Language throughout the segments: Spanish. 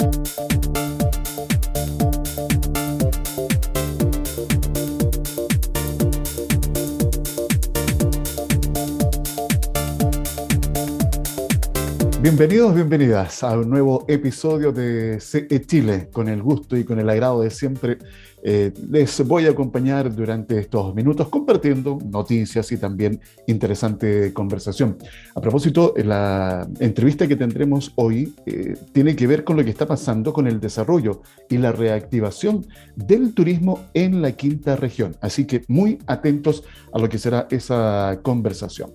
Thank you Bienvenidos, bienvenidas a un nuevo episodio de CE Chile. Con el gusto y con el agrado de siempre, eh, les voy a acompañar durante estos minutos compartiendo noticias y también interesante conversación. A propósito, la entrevista que tendremos hoy eh, tiene que ver con lo que está pasando con el desarrollo y la reactivación del turismo en la quinta región. Así que muy atentos a lo que será esa conversación.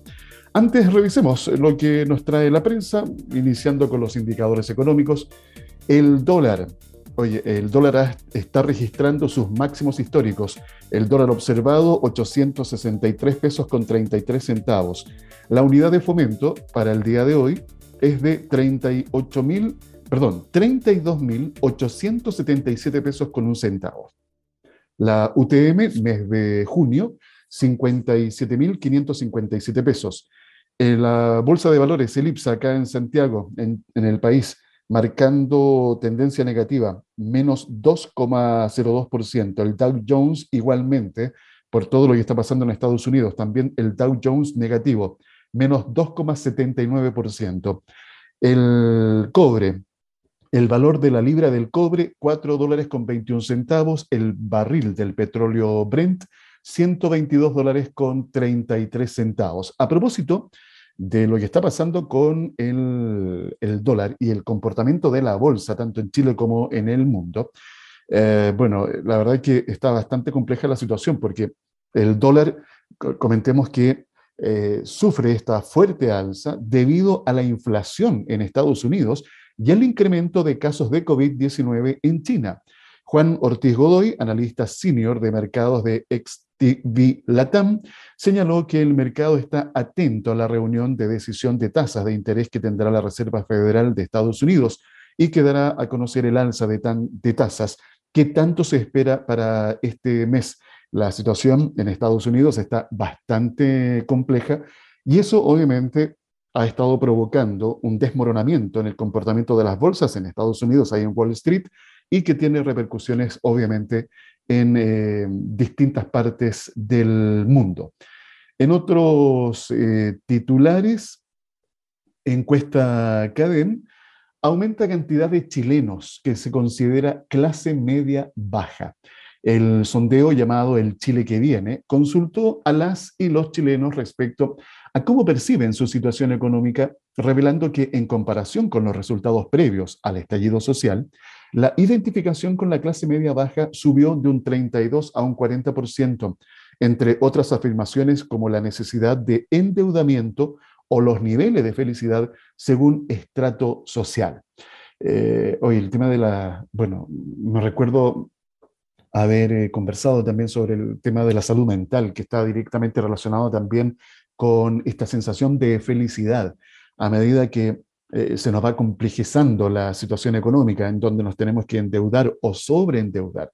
Antes revisemos lo que nos trae la prensa, iniciando con los indicadores económicos. El dólar. Oye, el dólar está registrando sus máximos históricos. El dólar observado, 863 pesos con 33 centavos. La unidad de fomento para el día de hoy es de 38 mil, perdón, 32.877 pesos con un centavo. La UTM, mes de junio, 57.557 pesos. Eh, la Bolsa de Valores, el IPSA, acá en Santiago, en, el país, marcando tendencia negativa, menos 2,02%. El Dow Jones igualmente, por todo lo que está pasando en Estados Unidos, también el Dow Jones negativo, menos 2,79%. El cobre, el valor de la libra del cobre, 4 dólares con 21 centavos. El barril del petróleo Brent, 122 dólares con 33 centavos. A propósito de lo que está pasando con el, dólar y el comportamiento de la bolsa, tanto en Chile como en el mundo, eh, bueno, la verdad es que está bastante compleja la situación porque el dólar, comentemos que eh, sufre esta fuerte alza debido a la inflación en Estados Unidos y el incremento de casos de COVID-19 en China. Juan Ortiz Godoy, analista senior de mercados de XTV Latam, señaló que el mercado está atento a la reunión de decisión de tasas de interés que tendrá la Reserva Federal de Estados Unidos y que dará a conocer el alza de, de tasas que tanto se espera para este mes. La situación en Estados Unidos está bastante compleja y eso obviamente ha estado provocando un desmoronamiento en el comportamiento de las bolsas en Estados Unidos, ahí en Wall Street, y que tiene repercusiones obviamente en eh, distintas partes del mundo. En otros eh, titulares, encuesta CADEM, aumenta cantidad de chilenos que se considera clase media baja. El sondeo llamado El Chile que viene consultó a las y los chilenos respecto a cómo perciben su situación económica, revelando que en comparación con los resultados previos al estallido social, la identificación con la clase media baja subió de un 32 a un 40%, entre otras afirmaciones como la necesidad de endeudamiento o los niveles de felicidad según estrato social. Eh, hoy el tema de la, bueno, me recuerdo haber eh, conversado también sobre el tema de la salud mental, que está directamente relacionado también con esta sensación de felicidad. A medida que eh, se nos va complejizando la situación económica en donde nos tenemos que endeudar o sobreendeudar.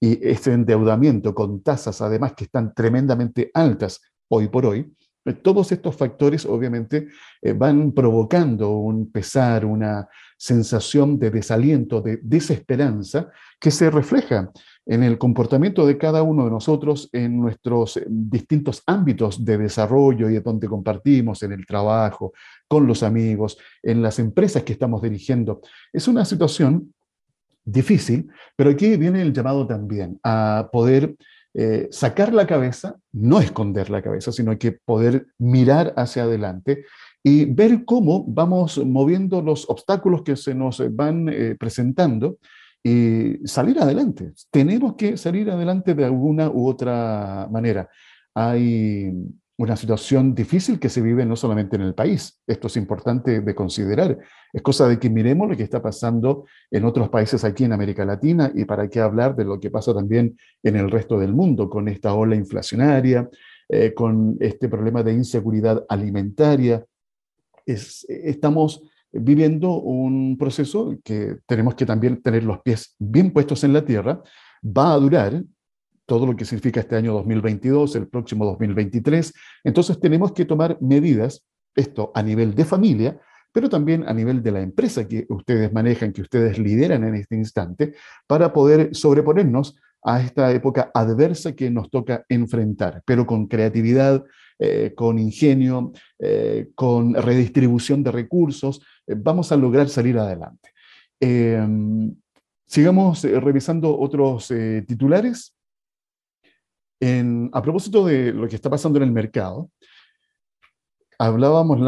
Y este endeudamiento con tasas además que están tremendamente altas hoy por hoy, eh, todos estos factores obviamente eh, van provocando un pesar, una sensación de desaliento, de desesperanza, que se refleja en el comportamiento de cada uno de nosotros en nuestros eh, distintos ámbitos de desarrollo y donde compartimos, en el trabajo, con los amigos, en las empresas que estamos dirigiendo. Es una situación difícil, pero aquí viene el llamado también a poder eh, sacar la cabeza, no esconder la cabeza, sino que poder mirar hacia adelante y ver cómo vamos moviendo los obstáculos que se nos van eh, presentando y salir adelante. Tenemos que salir adelante de alguna u otra manera. Hay una situación difícil que se vive no solamente en el país. Esto es importante de considerar. Es cosa de que miremos lo que está pasando en otros países aquí en América Latina y para qué hablar de lo que pasa también en el resto del mundo con esta ola inflacionaria, eh, con este problema de inseguridad alimentaria. Estamos viviendo un proceso que tenemos que también tener los pies bien puestos en la tierra. Va a durar todo lo que significa este año 2022, el próximo 2023. Entonces tenemos que tomar medidas, esto a nivel de familia, pero también a nivel de la empresa que ustedes manejan, que ustedes lideran en este instante, para poder sobreponernos a esta época adversa que nos toca enfrentar, pero con creatividad, eh, con ingenio, eh, con redistribución de recursos, eh, vamos a lograr salir adelante. Em, sigamos revisando otros titulares. a propósito de lo que está pasando en el mercado, hablábamos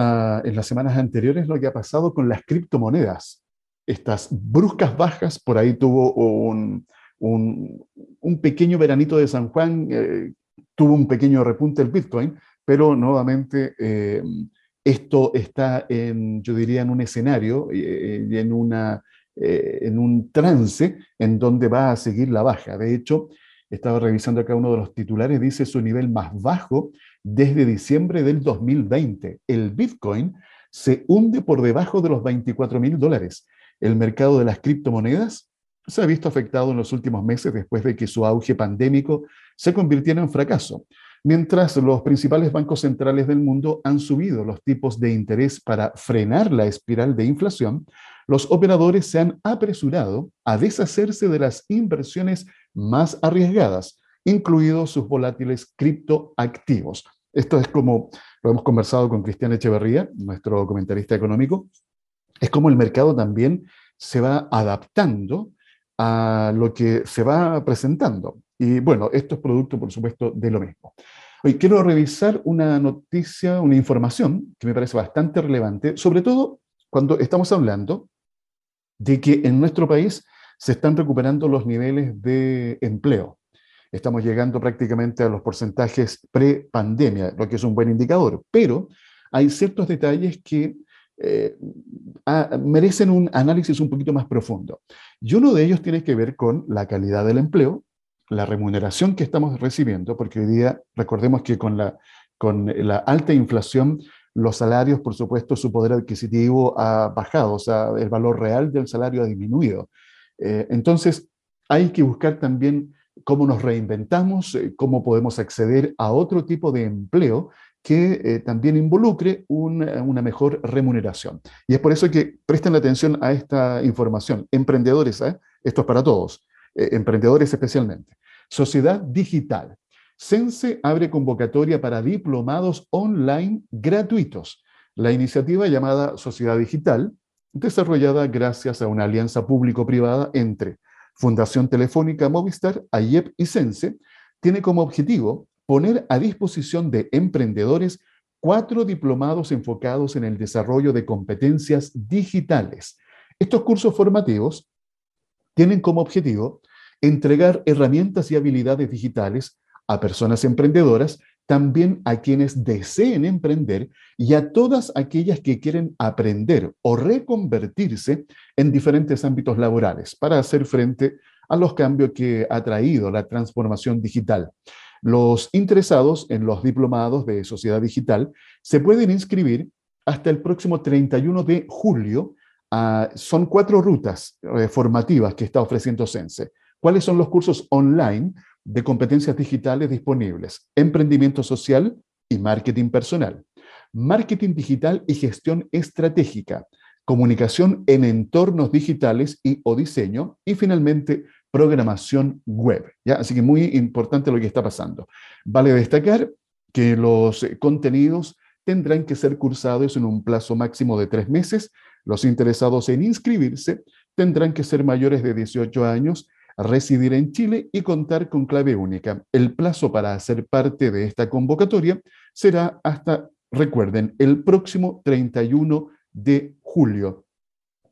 en las semanas anteriores lo que ha pasado con las criptomonedas. Estas bruscas bajas, por ahí tuvo un, pequeño veranito de San Juan, tuvo un pequeño repunte el Bitcoin, pero nuevamente eh, esto está en, yo diría, en un escenario eh, y en, una, en un trance en donde va a seguir la baja. De hecho, estaba revisando acá uno de los titulares, dice su nivel más bajo desde diciembre del 2020. El Bitcoin se hunde por debajo de los 24 mil dólares. El mercado de las criptomonedas se ha visto afectado en los últimos meses después de que su auge pandémico se convirtiera en fracaso, mientras los principales bancos centrales del mundo han subido los tipos de interés para frenar la espiral de inflación, los operadores se han apresurado a deshacerse de las inversiones más arriesgadas, incluidos sus volátiles criptoactivos. Esto es como lo hemos conversado con Cristian Echeverría, nuestro comentarista económico, es como el mercado también se va adaptando a lo que se va presentando. Y bueno, esto es producto, por supuesto, de lo mismo. Hoy quiero revisar una noticia, una información que me parece bastante relevante, sobre todo cuando estamos hablando de que en nuestro país se están recuperando los niveles de empleo. Estamos llegando prácticamente a los porcentajes pre-pandemia, lo que es un buen indicador, pero hay ciertos detalles que eh, merecen un análisis un poquito más profundo. Y uno de ellos tiene que ver con la calidad del empleo, la remuneración que estamos recibiendo, porque hoy día recordemos que con la, con la alta inflación, los salarios, por supuesto, su poder adquisitivo ha bajado, o sea, el valor real del salario ha disminuido. Eh, entonces, hay que buscar también cómo nos reinventamos, eh, cómo podemos acceder a otro tipo de empleo que eh, también involucre una mejor remuneración. Y es por eso que presten atención a esta información. Emprendedores, esto es para todos, eh, emprendedores especialmente. Sociedad digital. Sense abre convocatoria para diplomados online gratuitos. La iniciativa llamada Sociedad Digital, desarrollada gracias a una alianza público-privada entre Fundación Telefónica Movistar, AIEP y Sense, tiene como objetivo poner a disposición de emprendedores cuatro diplomados enfocados en el desarrollo de competencias digitales. Estos cursos formativos tienen como objetivo entregar herramientas y habilidades digitales a personas emprendedoras, también a quienes deseen emprender y a todas aquellas que quieren aprender o reconvertirse en diferentes ámbitos laborales para hacer frente a los cambios que ha traído la transformación digital. Los interesados en los diplomados de Sociedad Digital se pueden inscribir hasta el próximo 31 de julio. Ah, son cuatro rutas eh, formativas que está ofreciendo Sense. ¿Cuáles son los cursos online de competencias digitales disponibles? Emprendimiento social y marketing personal. Marketing digital y gestión estratégica. Comunicación en entornos digitales y o diseño. Y finalmente, programación web. ¿ya? Así que muy importante lo que está pasando. Vale destacar que los contenidos tendrán que ser cursados en un plazo máximo de tres meses. Los interesados en inscribirse tendrán que ser mayores de 18 años, residir en Chile y contar con clave única. El plazo para hacer parte de esta convocatoria será hasta, recuerden, el próximo 31 de julio.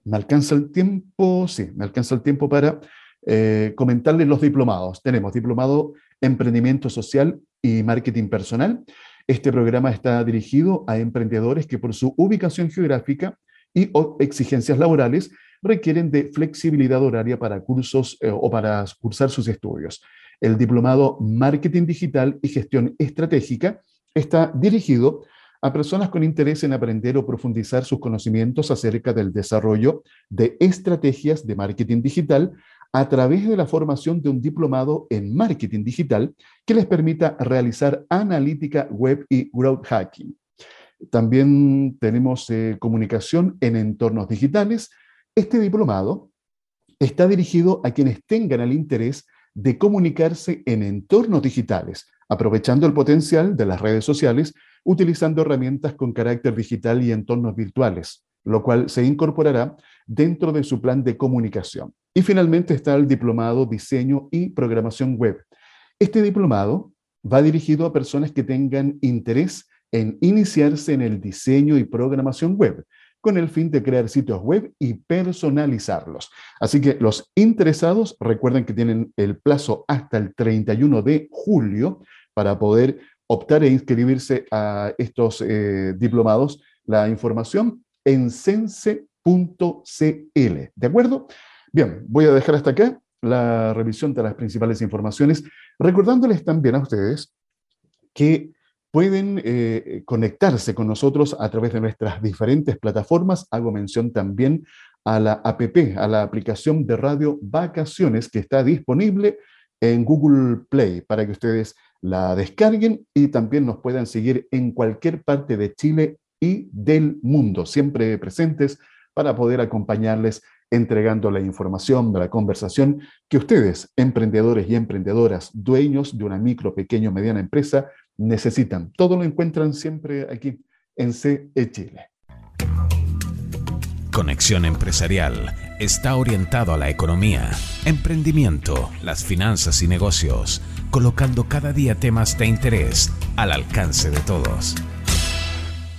¿Me alcanza el tiempo? Sí, me alcanza el tiempo para eh, comentarles los diplomados. Tenemos diplomado Emprendimiento Social y Marketing Personal. Este programa está dirigido a emprendedores que por su ubicación geográfica y exigencias laborales requieren de flexibilidad horaria para cursos eh, o para cursar sus estudios. El diplomado Marketing Digital y Gestión Estratégica está dirigido a personas con interés en aprender o profundizar sus conocimientos acerca del desarrollo de estrategias de marketing digital a través de la formación de un diplomado en marketing digital que les permita realizar analítica web y growth hacking. También tenemos eh, comunicación en entornos digitales. Este diplomado está dirigido a quienes tengan el interés de comunicarse en entornos digitales, aprovechando el potencial de las redes sociales, utilizando herramientas con carácter digital y entornos virtuales, lo cual se incorporará dentro de su plan de comunicación. Y finalmente está el diplomado Diseño y Programación Web. Este diplomado va dirigido a personas que tengan interés en iniciarse en el diseño y programación web, con el fin de crear sitios web y personalizarlos. Así que los interesados recuerden que tienen el plazo hasta el 31 de julio para poder optar e inscribirse a estos eh, diplomados. La información en sense.cl. ¿De acuerdo? Bien, voy a dejar hasta acá la revisión de las principales informaciones, recordándoles también a ustedes que pueden eh, conectarse con nosotros a través de nuestras diferentes plataformas. Hago mención también a la APP, a la aplicación de radio Vacaciones que está disponible en Google Play para que ustedes la descarguen y también nos puedan seguir en cualquier parte de Chile y del mundo, siempre presentes para poder acompañarles entregando la información de la conversación que ustedes, emprendedores y emprendedoras, dueños de una micro, pequeño, mediana empresa, necesitan. Todo lo encuentran siempre aquí en CE Chile. Conexión Empresarial está orientado a la economía, emprendimiento, las finanzas y negocios, colocando cada día temas de interés al alcance de todos.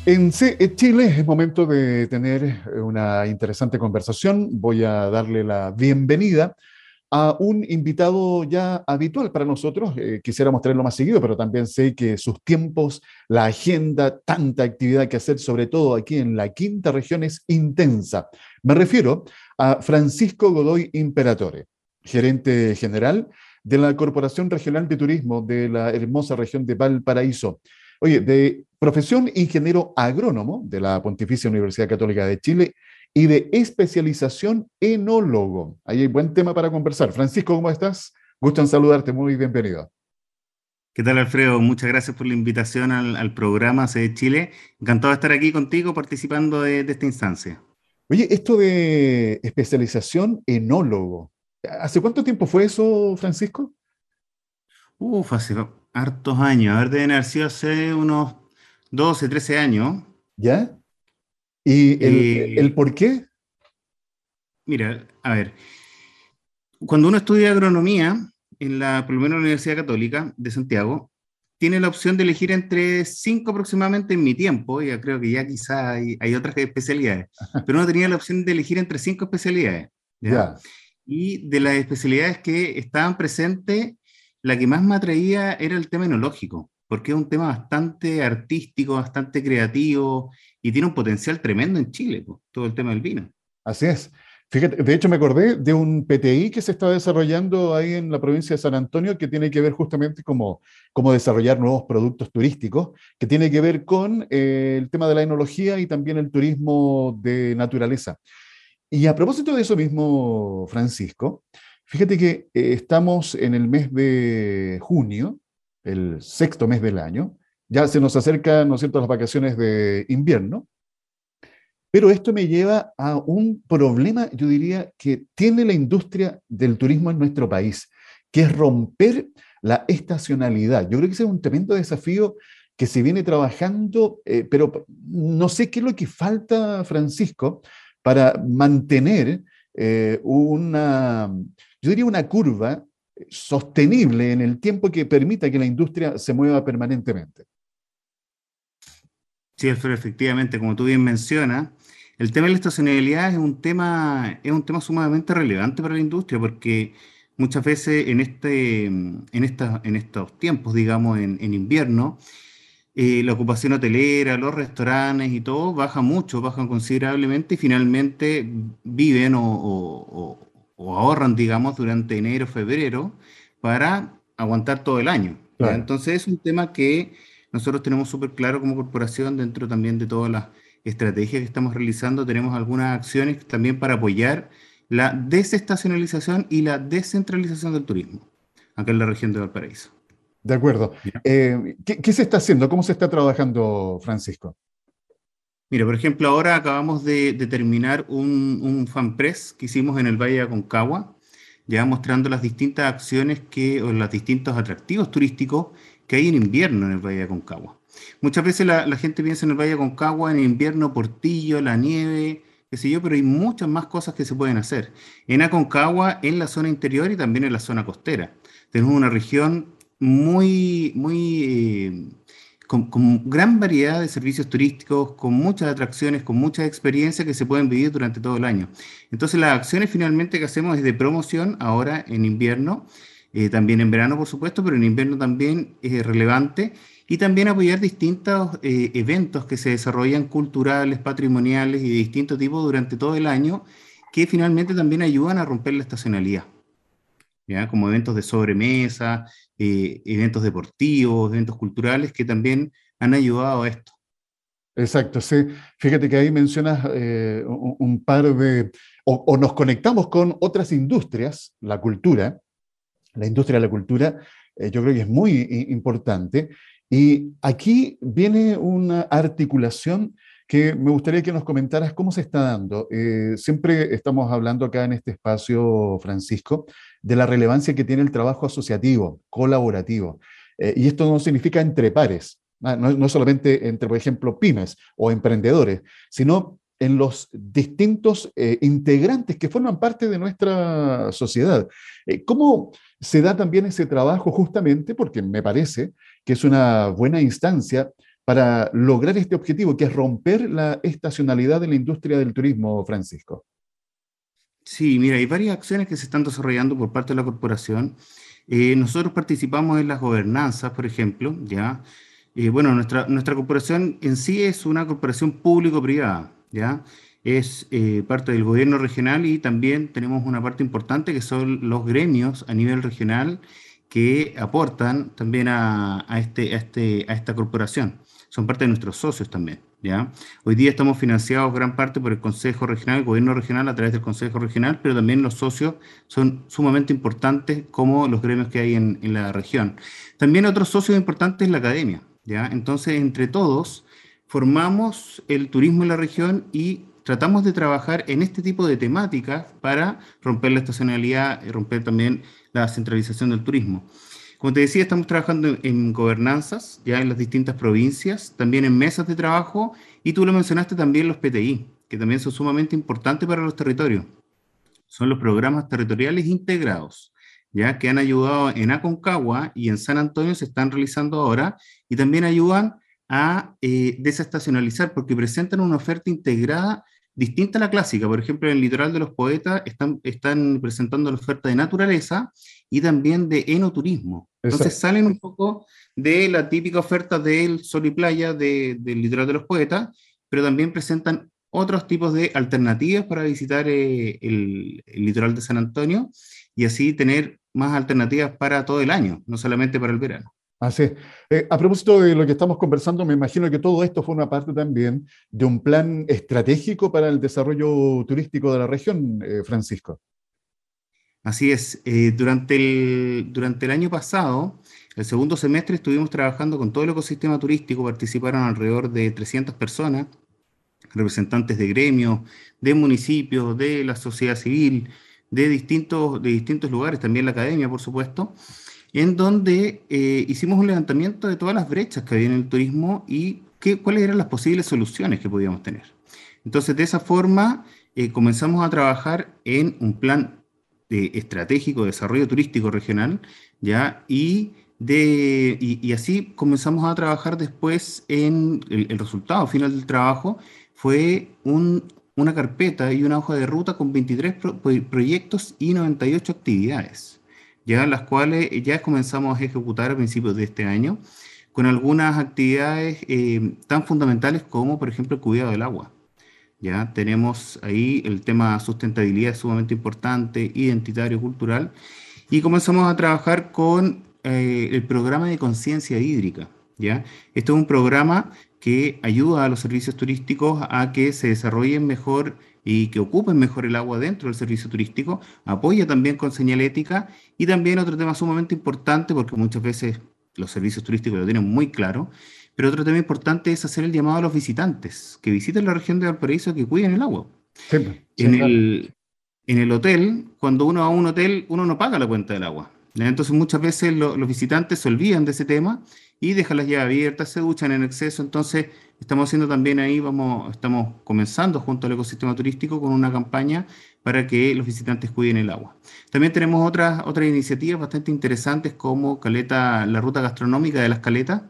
En CE Chile es momento de tener una interesante conversación. Voy a darle la bienvenida a un invitado ya habitual para nosotros. Eh, quisiéramos tenerlo más seguido, pero también sé que sus tiempos, la agenda, tanta actividad que hacer, sobre todo aquí en la quinta región, es intensa. Me refiero a Francisco Godoy Imperatore, gerente general de la Corporación Regional de Turismo de la hermosa región de Valparaíso. Oye, de profesión ingeniero agrónomo de la Pontificia Universidad Católica de Chile y de especialización enólogo. Ahí hay buen tema para conversar. Francisco, ¿cómo estás? Gusto en saludarte, muy bienvenido. ¿Qué tal, Alfredo? Muchas gracias por la invitación al, programa de Chile. Encantado de estar aquí contigo participando de, esta instancia. Oye, esto de especialización enólogo, ¿hace cuánto tiempo fue eso, Francisco? Uf, hace hartos años. A ver, deben haber sido hace unos 12, 13 años. ¿Ya? ¿Y el, el por qué? Mira, a ver, cuando uno estudia agronomía, en la, por lo menos la Universidad Católica de Santiago, tiene la opción de elegir entre cinco aproximadamente en mi tiempo, ya creo que ya quizá hay, hay otras especialidades, pero uno tenía la opción de elegir entre cinco especialidades. ¿ya? Y de las especialidades que estaban presentes, la que más me atraía era el tema enológico, porque es un tema bastante artístico, bastante creativo, y tiene un potencial tremendo en Chile, todo el tema del vino. Así es. Fíjate, de hecho me acordé de un PTI que se está desarrollando ahí en la provincia de San Antonio que tiene que ver justamente como cómo desarrollar nuevos productos turísticos, que tiene que ver con eh, el tema de la enología y también el turismo de naturaleza. Y a propósito de eso mismo, Francisco, fíjate que eh, estamos en el mes de junio, el sexto mes del año, ya se nos acercan, ¿no es cierto?, las vacaciones de invierno. Pero esto me lleva a un problema, yo diría, que tiene la industria del turismo en nuestro país, que es romper la estacionalidad. Yo creo que ese es un tremendo desafío que se viene trabajando, eh, pero no sé qué es lo que falta, Francisco, para mantener eh, una, yo diría, una curva sostenible en el tiempo que permita que la industria se mueva permanentemente. Sí, Alfredo, efectivamente, como tú bien mencionas, el tema de la estacionalidad es un tema, es un tema sumamente relevante para la industria porque muchas veces en, este, en, en estos tiempos, digamos, en, invierno, eh, la ocupación hotelera, los restaurantes y todo baja mucho, bajan considerablemente y finalmente viven o, ahorran, digamos, durante enero, febrero para aguantar todo el año. Entonces es un tema que nosotros tenemos súper claro como corporación, dentro también de todas las estrategias que estamos realizando, tenemos algunas acciones también para apoyar la desestacionalización y la descentralización del turismo acá en la región de Valparaíso. De acuerdo. Eh, ¿qué, se está haciendo? ¿Cómo se está trabajando, Francisco? Mira, por ejemplo, ahora acabamos de, terminar un, un fanpress que hicimos en el Valle de Aconcagua, ya mostrando las distintas acciones que, o los distintos atractivos turísticos que hay en invierno en el Valle de Aconcagua. Muchas veces la, gente piensa en el Valle de Aconcagua, en invierno, Portillo, la nieve, qué sé yo, pero hay muchas más cosas que se pueden hacer. En Aconcagua, en la zona interior y también en la zona costera. Tenemos una región muy, muy eh, con, gran variedad de servicios turísticos, con muchas atracciones, con muchas experiencias que se pueden vivir durante todo el año. Entonces las acciones finalmente que hacemos es de promoción ahora en invierno, eh, también en verano por supuesto, pero en invierno también es relevante, y también apoyar distintos eh, eventos que se desarrollan culturales, patrimoniales y de distinto tipo durante todo el año, que finalmente también ayudan a romper la estacionalidad. Como eventos de sobremesa, eh, eventos deportivos, eventos culturales que también han ayudado a esto. Exacto, sí. Fíjate que ahí mencionas eh, un, par de, o, nos conectamos con otras industrias, la cultura, la industria de la cultura, eh, yo creo que es muy importante. Y aquí viene una articulación que me gustaría que nos comentaras cómo se está dando. siempre estamos hablando acá en este espacio, Francisco, de la relevancia que tiene el trabajo asociativo, colaborativo. Eh, y esto no significa entre pares, ah, no, solamente entre, por ejemplo, pymes o emprendedores, sino en los distintos eh, integrantes que forman parte de nuestra sociedad. Eh, ¿Cómo se da también ese trabajo justamente? Porque me parece que es una buena instancia para lograr este objetivo, que es romper la estacionalidad de la industria del turismo, Francisco. Sí, mira, hay varias acciones que se están desarrollando por parte de la corporación. Eh, nosotros participamos en las gobernanzas, por ejemplo, ¿ya? Eh, bueno, nuestra, corporación en sí es una corporación público-privada, ¿ya? Es eh, parte del gobierno regional y también tenemos una parte importante que son los gremios a nivel regional que aportan también a, este, este, a esta corporación. Son parte de nuestros socios también. Hoy día estamos financiados gran parte por el Consejo Regional, el Gobierno Regional a través del Consejo Regional, pero también los socios son sumamente importantes como los gremios que hay en, la región. También otros socios importantes es la academia, ¿ya? Entonces, entre todos, formamos el turismo en la región y tratamos de trabajar en este tipo de temáticas para romper la estacionalidad y romper también la centralización del turismo. Como te decía, estamos trabajando en gobernanzas, ya en las distintas provincias, también en mesas de trabajo, y tú lo mencionaste también los PTI, que también son sumamente importantes para los territorios. Son los programas territoriales integrados, ya que han ayudado en Aconcagua y en San Antonio se están realizando ahora, y también ayudan a eh, desestacionalizar, porque presentan una oferta integrada distinta a la clásica. Por ejemplo, en el litoral de los poetas están, están presentando la oferta de naturaleza y también de enoturismo. Entonces salen un poco de la típica oferta del sol y playa del litoral de los poetas, pero también presentan otros tipos de alternativas para visitar eh, el, litoral de San Antonio y así tener más alternativas para todo el año, no solamente para el verano. Así eh, a propósito de lo que estamos conversando, me imagino que todo esto fue una parte también de un plan estratégico para el desarrollo turístico de la región, eh, Francisco. Así es. Eh, durante, el, durante el año pasado, el segundo semestre, estuvimos trabajando con todo el ecosistema turístico. Participaron alrededor de 300 personas, representantes de gremios, de municipios, de la sociedad civil, de distintos, de distintos lugares, también la academia, por supuesto, en donde eh, hicimos un levantamiento de todas las brechas que había en el turismo y qué, cuáles eran las posibles soluciones que podíamos tener. Entonces, de esa forma, eh, comenzamos a trabajar en un plan estratégico de desarrollo turístico regional, ¿ya? Y, de, y, así comenzamos a trabajar después en el, resultado final del trabajo, fue un, una carpeta y una hoja de ruta con 23 proyectos y 98 actividades, ya las cuales ya comenzamos a ejecutar a principios de este año, con algunas actividades eh, tan fundamentales como, por ejemplo, el cuidado del agua. ¿ya? Tenemos ahí el tema sustentabilidad sumamente importante, identitario, cultural, y comenzamos a trabajar con eh, el programa de conciencia hídrica, ¿ya? Esto es un programa que ayuda a los servicios turísticos a que se desarrollen mejor y que ocupen mejor el agua dentro del servicio turístico, apoya también con señalética y también otro tema sumamente importante porque muchas veces los servicios turísticos lo tienen muy claro, pero otro tema importante es hacer el llamado a los visitantes que visiten la región de Valparaíso que cuiden el agua. En, el, en el hotel, cuando uno va a un hotel, uno no paga la cuenta del agua. Entonces muchas veces los visitantes se olvidan de ese tema y dejan las llaves abiertas, se duchan en exceso. Entonces estamos haciendo también ahí, vamos, estamos comenzando junto al ecosistema turístico con una campaña para que los visitantes cuiden el agua. También tenemos otras, otras iniciativas bastante interesantes como Caleta, la ruta gastronómica de las caletas,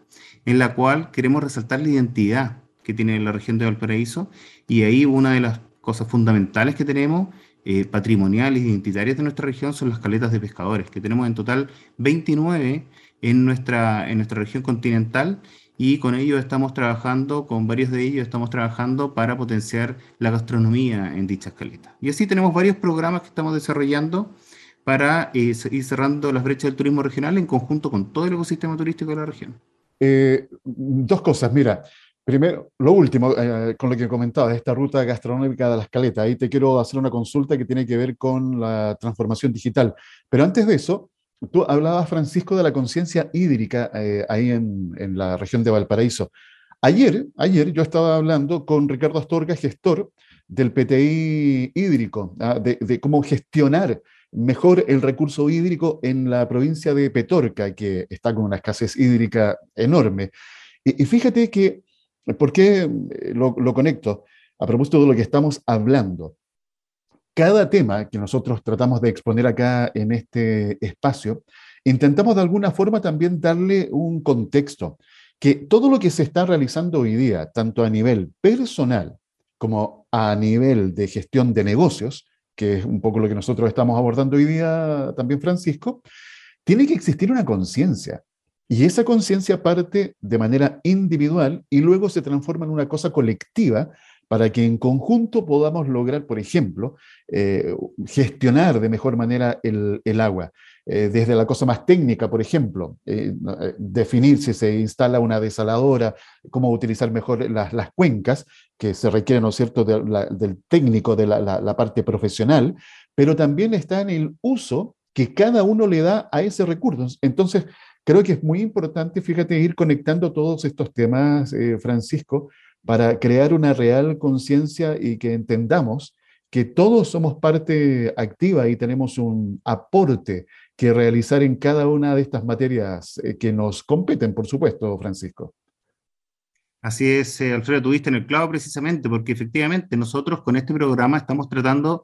en la cual queremos resaltar la identidad que tiene la región de Valparaíso y ahí una de las cosas fundamentales que tenemos eh, patrimoniales, identitarias de nuestra región son las caletas de pescadores, que tenemos en total 29 en nuestra, en nuestra región continental y con ellos estamos trabajando, con varios de ellos estamos trabajando para potenciar la gastronomía en dichas caletas. Y así tenemos varios programas que estamos desarrollando para eh, ir cerrando las brechas del turismo regional en conjunto con todo el ecosistema turístico de la región. Eh, dos cosas, mira, Primero, lo último, eh, con lo que comentaba, esta ruta gastronómica de las caletas, ahí te quiero hacer una consulta que tiene que ver con la transformación digital. Pero antes de eso, tú hablabas, Francisco, de la conciencia hídrica eh, ahí en, en, la región de Valparaíso. Ayer, ayer yo estaba hablando con Ricardo Astorga, gestor del PTI hídrico, ¿ah? de, cómo gestionar mejor el recurso hídrico en la provincia de Petorca, que está con una escasez hídrica enorme. Y, fíjate que ¿Por qué eh, lo, conecto? A propósito de lo que estamos hablando. Cada tema que nosotros tratamos de exponer acá en este espacio, intentamos de alguna forma también darle un contexto, que todo lo que se está realizando hoy día, tanto a nivel personal como a nivel de gestión de negocios, que es un poco lo que nosotros estamos abordando hoy día también, Francisco, tiene que existir una conciencia. Y esa conciencia parte de manera individual y luego se transforma en una cosa colectiva para que en conjunto podamos lograr, por ejemplo, eh, gestionar de mejor manera el, agua. Eh, desde la cosa más técnica, por ejemplo, eh, definir si se instala una desaladora, cómo utilizar mejor las, cuencas, que se requieren, ¿no es cierto?, del técnico, de la, la parte profesional, pero también está en el uso que cada uno le da a ese recurso. Entonces, Creo que es muy importante, fíjate, ir conectando todos estos temas, Francisco, para crear una real conciencia y que entendamos que todos somos parte activa y tenemos un aporte que realizar en cada una de estas materias eh, que nos competen, por supuesto, Francisco. Así es, eh, Alfredo, tuviste en el clavo precisamente, porque efectivamente nosotros con este programa estamos tratando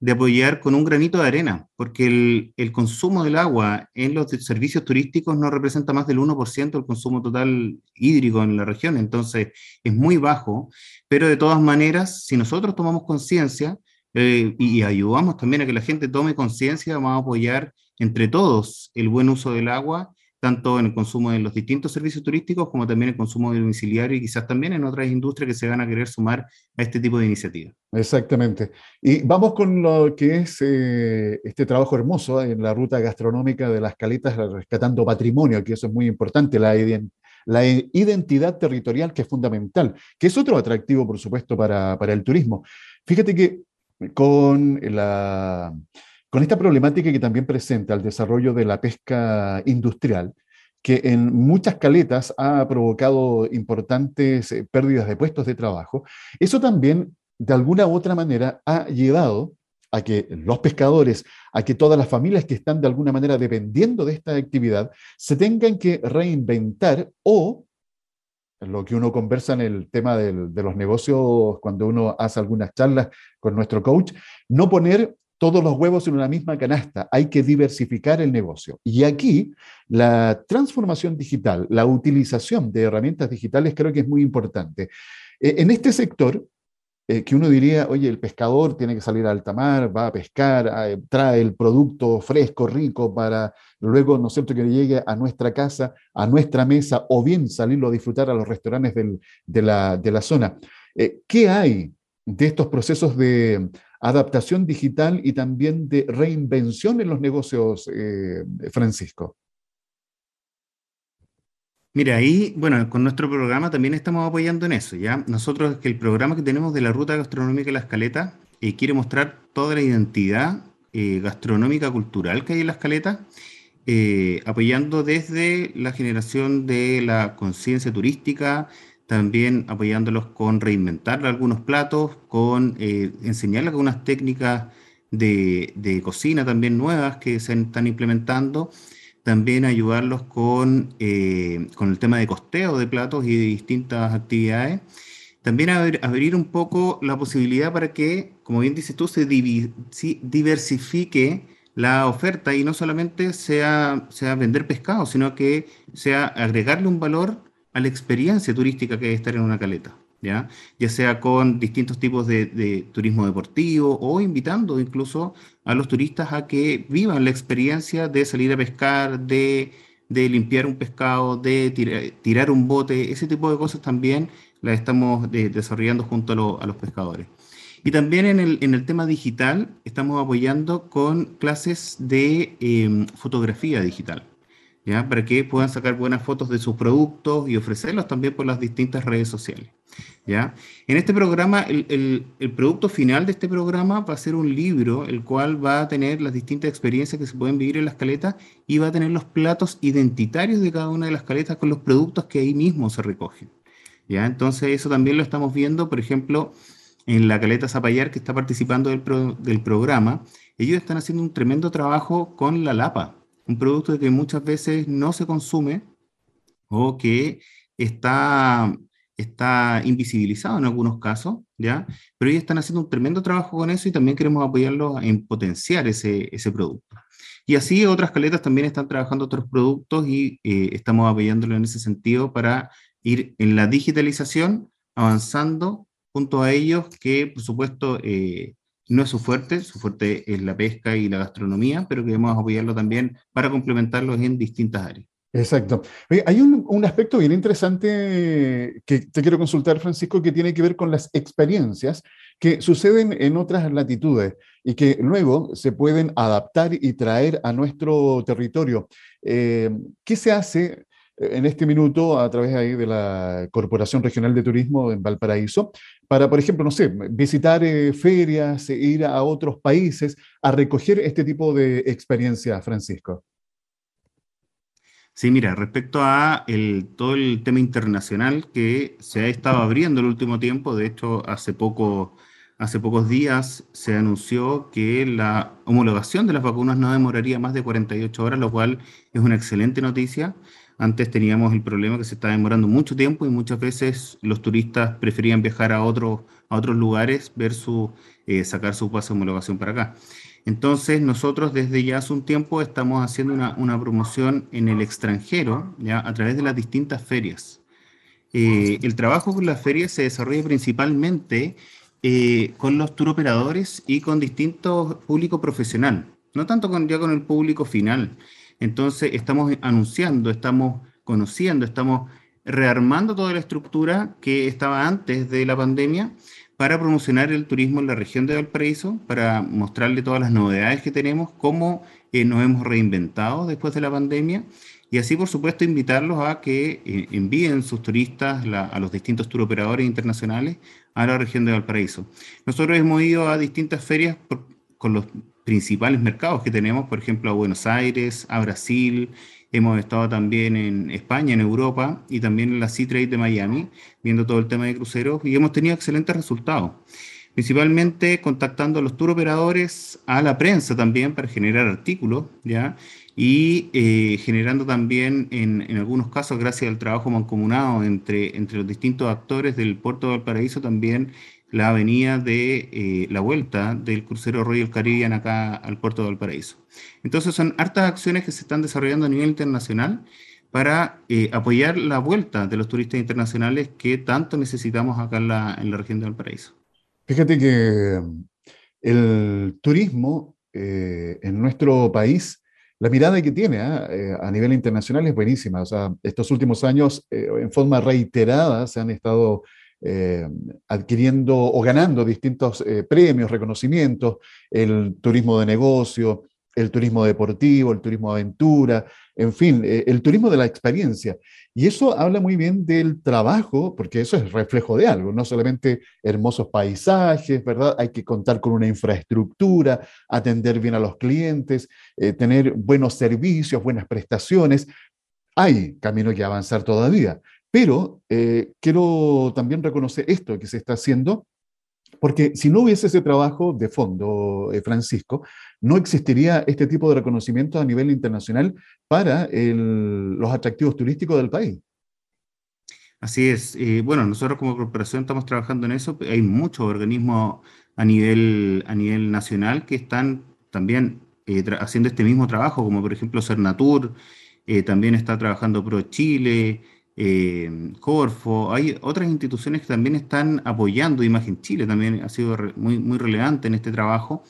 de apoyar con un granito de arena, porque el, el, consumo del agua en los servicios turísticos no representa más del 1% del consumo total hídrico en la región, entonces es muy bajo, pero de todas maneras, si nosotros tomamos conciencia eh, y ayudamos también a que la gente tome conciencia, vamos a apoyar entre todos el buen uso del agua tanto en el consumo de los distintos servicios turísticos como también el consumo domiciliario y quizás también en otras industrias que se van a querer sumar a este tipo de iniciativas. Exactamente. Y vamos con lo que es eh, este trabajo hermoso en la ruta gastronómica de las caletas, rescatando patrimonio, que eso es muy importante, la, la identidad territorial que es fundamental, que es otro atractivo, por supuesto, para, para el turismo. Fíjate que con la con esta problemática que también presenta el desarrollo de la pesca industrial, que en muchas caletas ha provocado importantes eh, pérdidas de puestos de trabajo, eso también de alguna u otra manera ha llevado a que los pescadores, a que todas las familias que están de alguna manera dependiendo de esta actividad, se tengan que reinventar o, lo que uno conversa en el tema de los negocios, cuando uno hace algunas charlas con nuestro coach, no poner todos los huevos en una misma canasta, hay que diversificar el negocio. Y aquí la transformación digital, la utilización de herramientas digitales creo que es muy importante. Eh, en este sector, eh, que uno diría, oye, el pescador tiene que salir a alta mar, va a pescar, eh, trae el producto fresco, rico, para luego, ¿no es cierto?, que llegue a nuestra casa, a nuestra mesa, o bien salirlo a disfrutar a los restaurantes de, la, de la zona. ¿Qué hay de estos procesos de adaptación digital y también de reinvención en los negocios, eh, Francisco? Mira, ahí, bueno, con nuestro programa también estamos apoyando en eso, ¿ya? Nosotros, que el programa que tenemos de la Ruta Gastronómica de la Escaleta eh, quiere mostrar toda la identidad eh, gastronómica cultural que hay en la Escaleta eh, apoyando desde la generación de la conciencia turística, también apoyándolos con reinventar algunos platos, con eh, enseñarles algunas técnicas de, cocina también nuevas que se están implementando, también ayudarlos con, eh, con el tema de costeo de platos y de distintas actividades. También abrir un poco la posibilidad para que, como bien dices tú, se diversifique la oferta y no solamente sea, sea vender pescado, sino que sea agregarle un valor a la experiencia turística que hay estar en una caleta. ¿Ya? ya sea con distintos tipos de, turismo deportivo o invitando incluso a los turistas a que vivan la experiencia de salir a pescar, de, limpiar un pescado, de tirar un bote, ese tipo de cosas también las estamos desarrollando junto a, los pescadores. Y también en el, en el, tema digital estamos apoyando con clases de em, fotografía digital. ¿Ya? para que puedan sacar buenas fotos de sus productos y ofrecerlos también por las distintas redes sociales. ¿ya? En este programa, el, el, producto final de este programa va a ser un libro, el cual va a tener las distintas experiencias que se pueden vivir en las caletas y va a tener los platos identitarios de cada una de las caletas con los productos que ahí mismo se recogen. ¿ya? Entonces eso también lo estamos viendo, por ejemplo, en la caleta Zapallar que está participando del, del programa, ellos están haciendo un tremendo trabajo con la lapa un producto que muchas veces no se consume o que está, está invisibilizado en algunos casos, ¿ya? Pero ellos están haciendo un tremendo trabajo con eso y también queremos apoyarlos en potenciar ese, ese producto. Y así otras caletas también están trabajando otros productos y eh, estamos apoyándolo en ese sentido para ir en la digitalización, avanzando junto a ellos, que por supuesto eh, no es su fuerte, su fuerte es la pesca y la gastronomía, pero queremos apoyarlo también para complementarlos en distintas áreas. Exacto. hay un, aspecto bien interesante que te quiero consultar, Francisco, que tiene que ver con las experiencias que suceden en otras latitudes y que luego se pueden adaptar y traer a nuestro territorio. Eh, ¿Qué se hace en este minuto a través ahí de la Corporación Regional de Turismo en Valparaíso, para, por ejemplo, no sé, visitar eh, ferias, e ir a otros países a recoger este tipo de experiencia, Francisco. Sí, mira, respecto a el, todo el tema internacional que se ha estado abriendo el último tiempo, de hecho, hace poco, hace pocos días se anunció que la homologación de las vacunas no demoraría más de 48 horas, lo cual es una excelente noticia. Antes teníamos el problema que se estaba demorando mucho tiempo y muchas veces los turistas preferían viajar a, otros a otros lugares versus eh, sacar su pase de homologación para acá. Entonces nosotros desde ya hace un tiempo estamos haciendo una, una promoción en el extranjero ya a través de las distintas ferias. Eh, el trabajo con las ferias se desarrolla principalmente eh, con los turoperadores y con distintos público profesional, no tanto con, ya con el público final. Entonces, estamos anunciando, estamos conociendo, estamos rearmando toda la estructura que estaba antes de la pandemia para promocionar el turismo en la región de Valparaíso, para mostrarle todas las novedades que tenemos, cómo eh, nos hemos reinventado después de la pandemia y así, por supuesto, invitarlos a que eh, envíen sus turistas a los distintos turoperadores internacionales a la región de Valparaíso. Nosotros hemos ido a distintas ferias con los principales mercados que tenemos, por ejemplo, a Buenos Aires, a Brasil, hemos estado también en España, en Europa y también en la Sea Trade de Miami, viendo todo el tema de cruceros y hemos tenido excelentes resultados. Principalmente contactando a los tour operadores, a la prensa también para generar artículos, ¿ya? Y eh, generando también, en, algunos casos, gracias al trabajo mancomunado entre, entre los distintos actores del puerto de Valparaíso, también la avenida de eh, la vuelta del crucero Royal Caribbean acá al puerto de Valparaíso. Entonces son hartas acciones que se están desarrollando a nivel internacional para eh, apoyar la vuelta de los turistas internacionales que tanto necesitamos acá en la, en la región de Valparaíso. Fíjate que el turismo eh, en nuestro país, la mirada que tiene a nivel internacional es buenísima. O sea, estos últimos años, en forma reiterada, se han estado eh, adquiriendo o ganando distintos eh, premios, reconocimientos, el turismo de negocio, el turismo deportivo, el turismo aventura, en fin, eh, el turismo de la experiencia. Y eso habla muy bien del trabajo, porque eso es reflejo de algo, no solamente hermosos paisajes, ¿verdad? Hay que contar con una infraestructura, atender bien a los clientes, tener buenos servicios, buenas prestaciones. Hay camino que avanzar todavía, pero eh, quiero también reconocer esto que se está haciendo porque si no hubiese ese trabajo de fondo, eh, Francisco, no existiría este tipo de reconocimiento a nivel internacional para los atractivos turísticos del país. Así es. Bueno, nosotros como corporación estamos trabajando en eso. Hay muchos organismos a nivel, a nivel nacional que están también eh, haciendo este mismo trabajo, como por ejemplo Cernatur, también está trabajando Pro Chile, eh, Corfo, hay otras instituciones que también están apoyando, Imagen Chile también ha sido muy, muy relevante en este trabajo,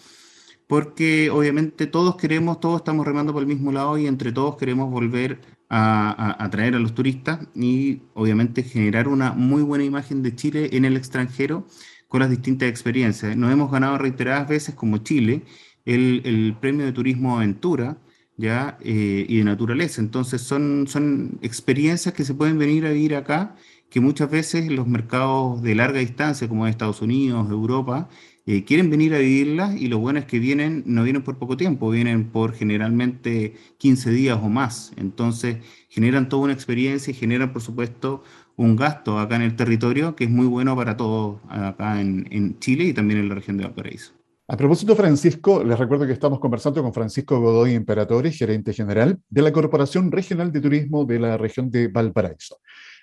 porque obviamente todos queremos, todos estamos remando por el mismo lado y entre todos queremos volver a, atraer a, los turistas y obviamente generar una muy buena imagen de Chile en el extranjero con las distintas experiencias. Nos hemos ganado reiteradas veces como Chile el, el Premio de Turismo Aventura, ¿ya? Eh, y de naturaleza. Entonces son, son experiencias que se pueden venir a vivir acá, que muchas veces los mercados de larga distancia, como Estados Unidos, Europa, eh, quieren venir a vivirlas y lo bueno es que vienen, no vienen por poco tiempo, vienen por generalmente 15 días o más. Entonces generan toda una experiencia y generan, por supuesto, un gasto acá en el territorio que es muy bueno para todos acá en, en Chile y también en la región de Valparaíso. A propósito, Francisco, les recuerdo que estamos conversando con Francisco Godoy Imperatore, gerente general de la Corporación Regional de Turismo de la región de Valparaíso.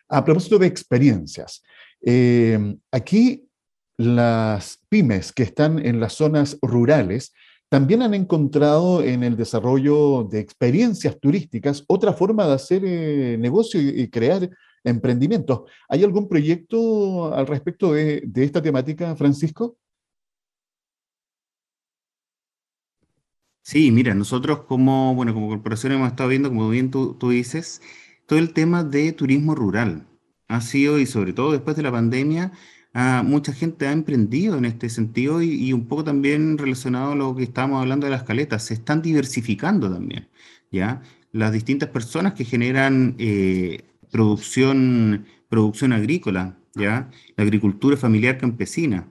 A propósito de experiencias, eh, aquí las pymes que están en las zonas rurales también han encontrado en el desarrollo de experiencias turísticas otra forma de hacer eh, negocio y, crear emprendimientos. ¿Hay algún proyecto al respecto de esta temática, Francisco? Sí, mira, nosotros como, bueno, como corporación hemos estado viendo, como bien tú, tú dices, todo el tema de turismo rural. Ha sido, y sobre todo después de la pandemia, ah, mucha gente ha emprendido en este sentido y, un poco también relacionado a lo que estábamos hablando de las caletas, se están diversificando también, ¿ya? Las distintas personas que generan eh, producción, producción agrícola, ¿ya? La agricultura familiar campesina.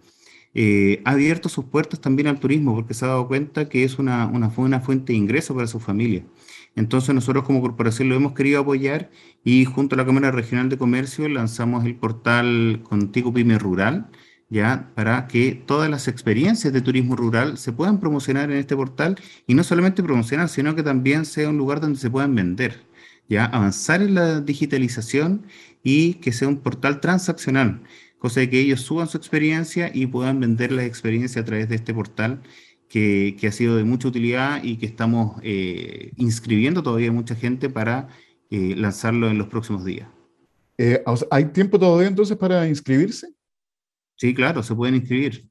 Eh, ha abierto sus puertas también al turismo porque se ha dado cuenta que es una, una, una fuente de ingreso para su familia. Entonces nosotros como corporación lo hemos querido apoyar y junto a la Cámara Regional de Comercio lanzamos el portal Contigo Pyme Rural, ya para que todas las experiencias de turismo rural se puedan promocionar en este portal y no solamente promocionar, sino que también sea un lugar donde se puedan vender, ya avanzar en la digitalización y que sea un portal transaccional cosa de que ellos suban su experiencia y puedan vender la experiencia a través de este portal que, ha sido de mucha utilidad y que estamos eh, inscribiendo todavía mucha gente para eh, lanzarlo en los próximos días. Eh, ¿Hay tiempo todavía entonces para inscribirse? Sí, claro, se pueden inscribir.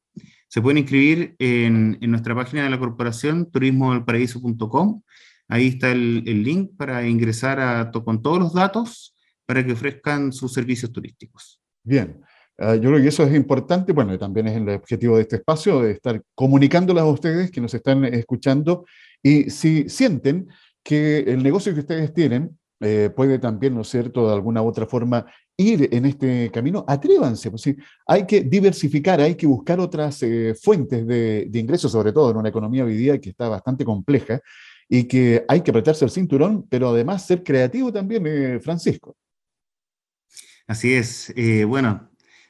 Se pueden inscribir en, nuestra página de la corporación, turismovalparaíso.com. Ahí está el, link para ingresar a, con todos los datos para que ofrezcan sus servicios turísticos. Bien, Ah, yo creo que eso es importante, bueno, también es el objetivo de este espacio, de estar comunicándolas a ustedes que nos están escuchando y si sienten que el negocio que ustedes tienen eh, puede también, ¿no es cierto?, de alguna otra forma ir en este camino, atrévanse, pues sí, hay que diversificar, hay que buscar otras eh, fuentes de, ingresos, sobre todo en una economía hoy día que está bastante compleja y que hay que apretarse el cinturón, pero además ser creativo también, eh, Francisco. Así es. bueno,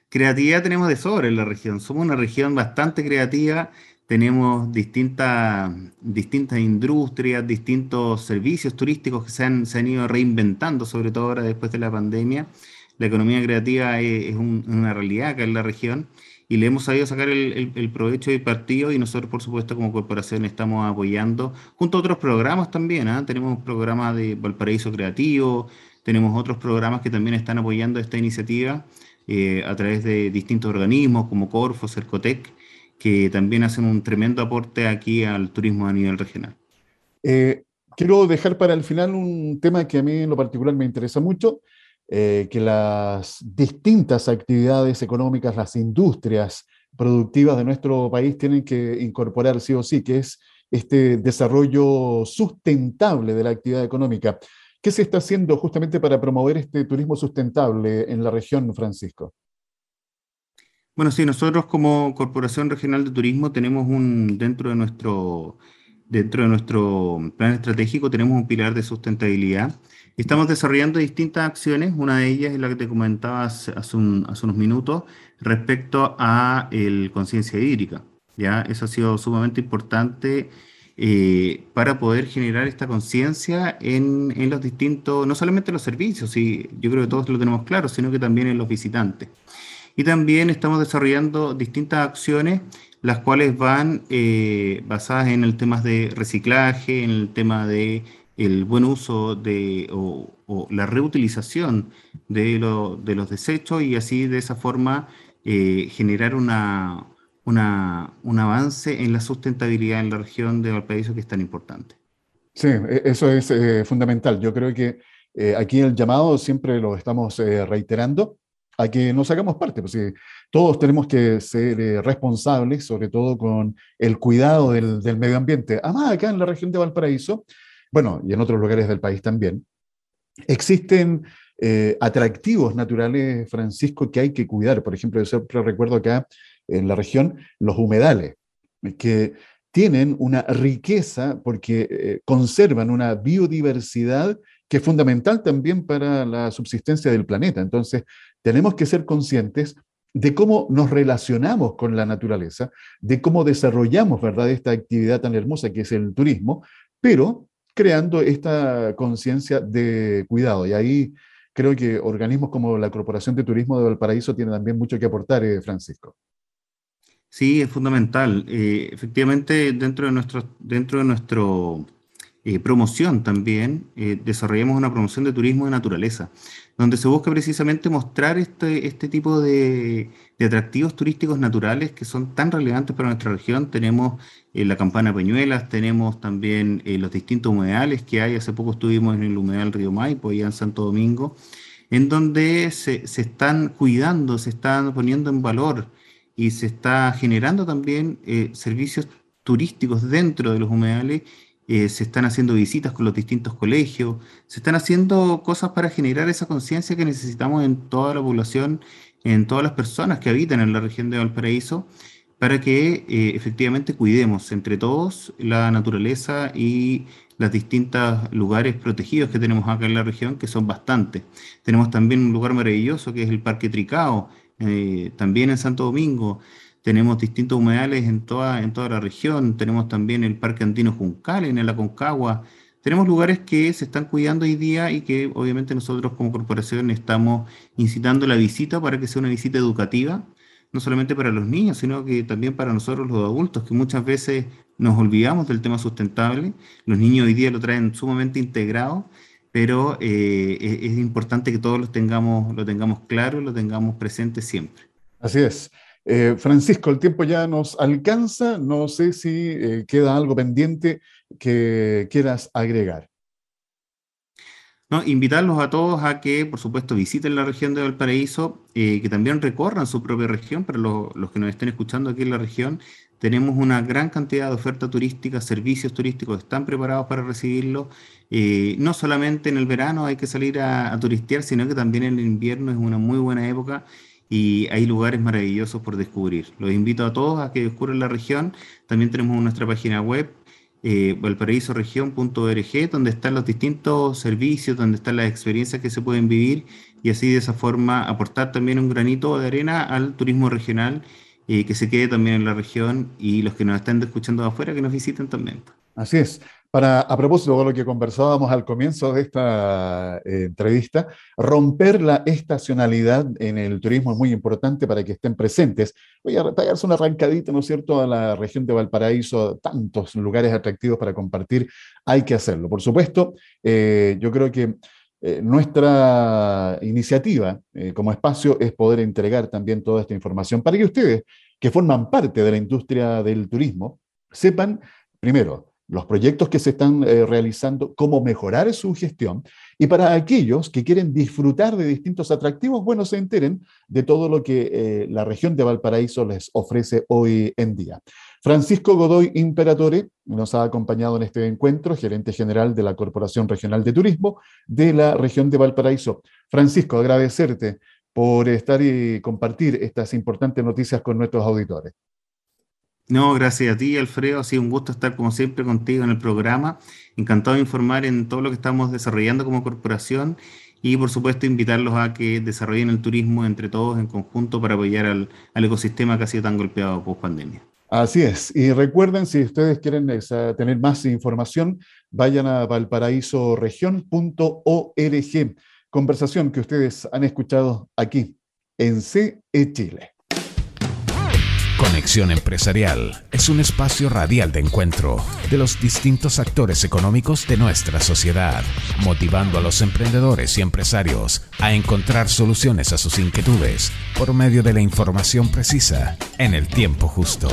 Creatividad tenemos de sobra en la región. Somos una región bastante creativa. Tenemos distintas, distintas industrias, distintos servicios turísticos que se han, se han ido reinventando, sobre todo ahora después de la pandemia. La economía creativa es, una realidad acá en la región y le hemos sabido sacar el, el, provecho y partido y nosotros, por supuesto, como corporación estamos apoyando, junto a otros programas también. ¿ah? Tenemos un programa de Valparaíso Creativo, tenemos otros programas que también están apoyando esta iniciativa eh, a través de distintos organismos como Corfo, Cercotec, que también hacen un tremendo aporte aquí al turismo a nivel regional. Eh, quiero dejar para el final un tema que a mí en lo particular me interesa mucho, eh, que las distintas actividades económicas, las industrias productivas de nuestro país tienen que incorporar sí o sí, que es este desarrollo sustentable de la actividad económica. ¿Qué se está haciendo justamente para promover este turismo sustentable en la región, Francisco? Bueno, sí, nosotros como Corporación Regional de Turismo tenemos un, dentro de nuestro, dentro de nuestro plan estratégico, tenemos un pilar de sustentabilidad. Estamos desarrollando distintas acciones, una de ellas es la que te comentaba hace, hace unos minutos, respecto a el conciencia hídrica. ¿ya? Eso ha sido sumamente importante eh, para poder generar esta conciencia en, los distintos, no solamente en los servicios, y yo creo que todos lo tenemos claro, sino que también en los visitantes. Y también estamos desarrollando distintas acciones, las cuales van eh, basadas en el tema de reciclaje, en el tema de el buen uso de, o, la reutilización de, lo, de, los desechos y así de esa forma eh, generar una, una, un avance en la sustentabilidad en la región de Valparaíso que es tan importante. Sí, e, eso es eh, fundamental. Yo creo que aquí el llamado siempre lo estamos reiterando a que nos hagamos parte, pues todos tenemos que ser eh, responsables, sobre todo con el cuidado del, medio ambiente. Además, acá en la región de Valparaíso, bueno, y en otros lugares del país también, existen eh, atractivos naturales, Francisco, que hay que cuidar. Por ejemplo, yo siempre recuerdo acá en la región los humedales, que tienen una riqueza porque eh, conservan una biodiversidad que es fundamental también para la subsistencia del planeta. Entonces, tenemos que ser conscientes de cómo nos relacionamos con la naturaleza, de cómo desarrollamos, ¿verdad?, esta actividad tan hermosa que es el turismo, pero creando esta conciencia de cuidado. Y ahí creo que organismos como la Corporación de Turismo de Valparaíso tienen también mucho que aportar, eh, Francisco. Sí, es fundamental. Eh, efectivamente, dentro de nuestro, dentro de nuestro eh, promoción también, desarrollamos una promoción de turismo de naturaleza donde se busca precisamente mostrar este, este tipo de, atractivos turísticos naturales que son tan relevantes para nuestra región. Tenemos eh, la campana Peñuelas, tenemos también eh, los distintos humedales que hay. Hace poco estuvimos en el humedal Río Maipo, allá en Santo Domingo, en donde se, se están cuidando, se están poniendo en valor y se está generando también eh, servicios turísticos dentro de los humedales eh, se están haciendo visitas con los distintos colegios, se están haciendo cosas para generar esa conciencia que necesitamos en toda la población, en todas las personas que habitan en la región de Valparaíso, para que eh, efectivamente cuidemos entre todos la naturaleza y los distintos lugares protegidos que tenemos acá en la región, que son bastantes. Tenemos también un lugar maravilloso que es el Parque Tricao, eh, también en Santo Domingo. Tenemos distintos humedales en toda, en toda la región, tenemos también el Parque Andino Juncal en la Concagua, tenemos lugares que se están cuidando hoy día y que obviamente nosotros como corporación estamos incitando la visita para que sea una visita educativa, no solamente para los niños, sino que también para nosotros los adultos, que muchas veces nos olvidamos del tema sustentable. Los niños hoy día lo traen sumamente integrado, pero eh, es, es, importante que todos lo tengamos, lo tengamos claro y lo tengamos presente siempre. Así es. Eh, Francisco, el tiempo ya nos alcanza. No sé si eh, queda algo pendiente que quieras agregar. No, invitarlos a todos a que, por supuesto, visiten la región de Valparaíso, eh, que también recorran su propia región, para los que nos estén escuchando aquí en la región, tenemos una gran cantidad de oferta turística, servicios turísticos están preparados para recibirlo. no solamente en el verano hay que salir a, a, turistear, sino que también en el invierno es una muy buena época y hay lugares maravillosos por descubrir. Los invito a todos a que descubran la región. También tenemos nuestra página web, eh, valparaísoregión.org, donde están los distintos servicios, donde están las experiencias que se pueden vivir y así de esa forma aportar también un granito de arena al turismo regional eh, que se quede también en la región y los que nos están escuchando afuera que nos visiten también. Así es. Para, a propósito de lo que conversábamos al comienzo de esta eh, entrevista, romper la estacionalidad en el turismo es muy importante para que estén presentes. Voy a pegarse una arrancadita, ¿no es cierto?, a la región de Valparaíso, tantos lugares atractivos para compartir, hay que hacerlo. Por supuesto, eh, yo creo que eh, nuestra iniciativa como espacio es poder entregar también toda esta información para que ustedes, que forman parte de la industria del turismo, sepan, primero, los proyectos que se están eh, realizando, cómo mejorar su gestión. Y para aquellos que quieren disfrutar de distintos atractivos, bueno, se enteren de todo lo que eh, la región de Valparaíso les ofrece hoy en día. Francisco Godoy Imperatore nos ha acompañado en este encuentro, gerente general de la Corporación Regional de Turismo de la región de Valparaíso. Francisco, agradecerte por estar y compartir estas importantes noticias con nuestros auditores. No, gracias a ti, Alfredo. Ha sido un gusto estar como siempre contigo en el programa. Encantado de informar en todo lo que estamos desarrollando como corporación y por supuesto invitarlos a que desarrollen el turismo entre todos en conjunto para apoyar al, al ecosistema que ha sido tan golpeado post pandemia. Así es. Y recuerden, si ustedes quieren tener más información, vayan a valparaísoregión.org. Conversación que ustedes han escuchado aquí en CE Chile. Conexión Empresarial es un espacio radial de encuentro de los distintos actores económicos de nuestra sociedad, motivando a los emprendedores y empresarios a encontrar soluciones a sus inquietudes por medio de la información precisa en el tiempo justo.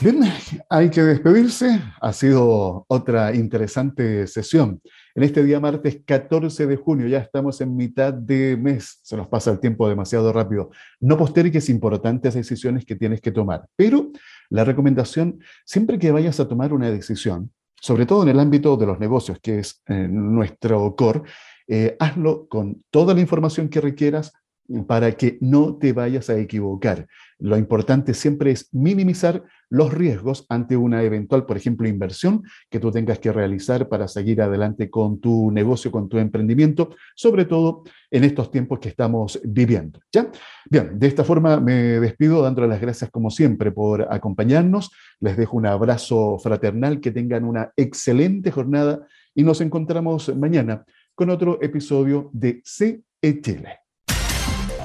Bien, hay que despedirse. Ha sido otra interesante sesión. En este día martes 14 de junio, ya estamos en mitad de mes, se nos pasa el tiempo demasiado rápido. No postergues importantes decisiones que tienes que tomar, pero la recomendación, siempre que vayas a tomar una decisión, sobre todo en el ámbito de los negocios, que es eh, nuestro core, eh, hazlo con toda la información que requieras para que no te vayas a equivocar. Lo importante siempre es minimizar los riesgos ante una eventual, por ejemplo, inversión que tú tengas que realizar para seguir adelante con tu negocio, con tu emprendimiento, sobre todo en estos tiempos que estamos viviendo. ¿ya? Bien, de esta forma me despido dándole las gracias como siempre por acompañarnos. Les dejo un abrazo fraternal, que tengan una excelente jornada y nos encontramos mañana con otro episodio de CE Chile.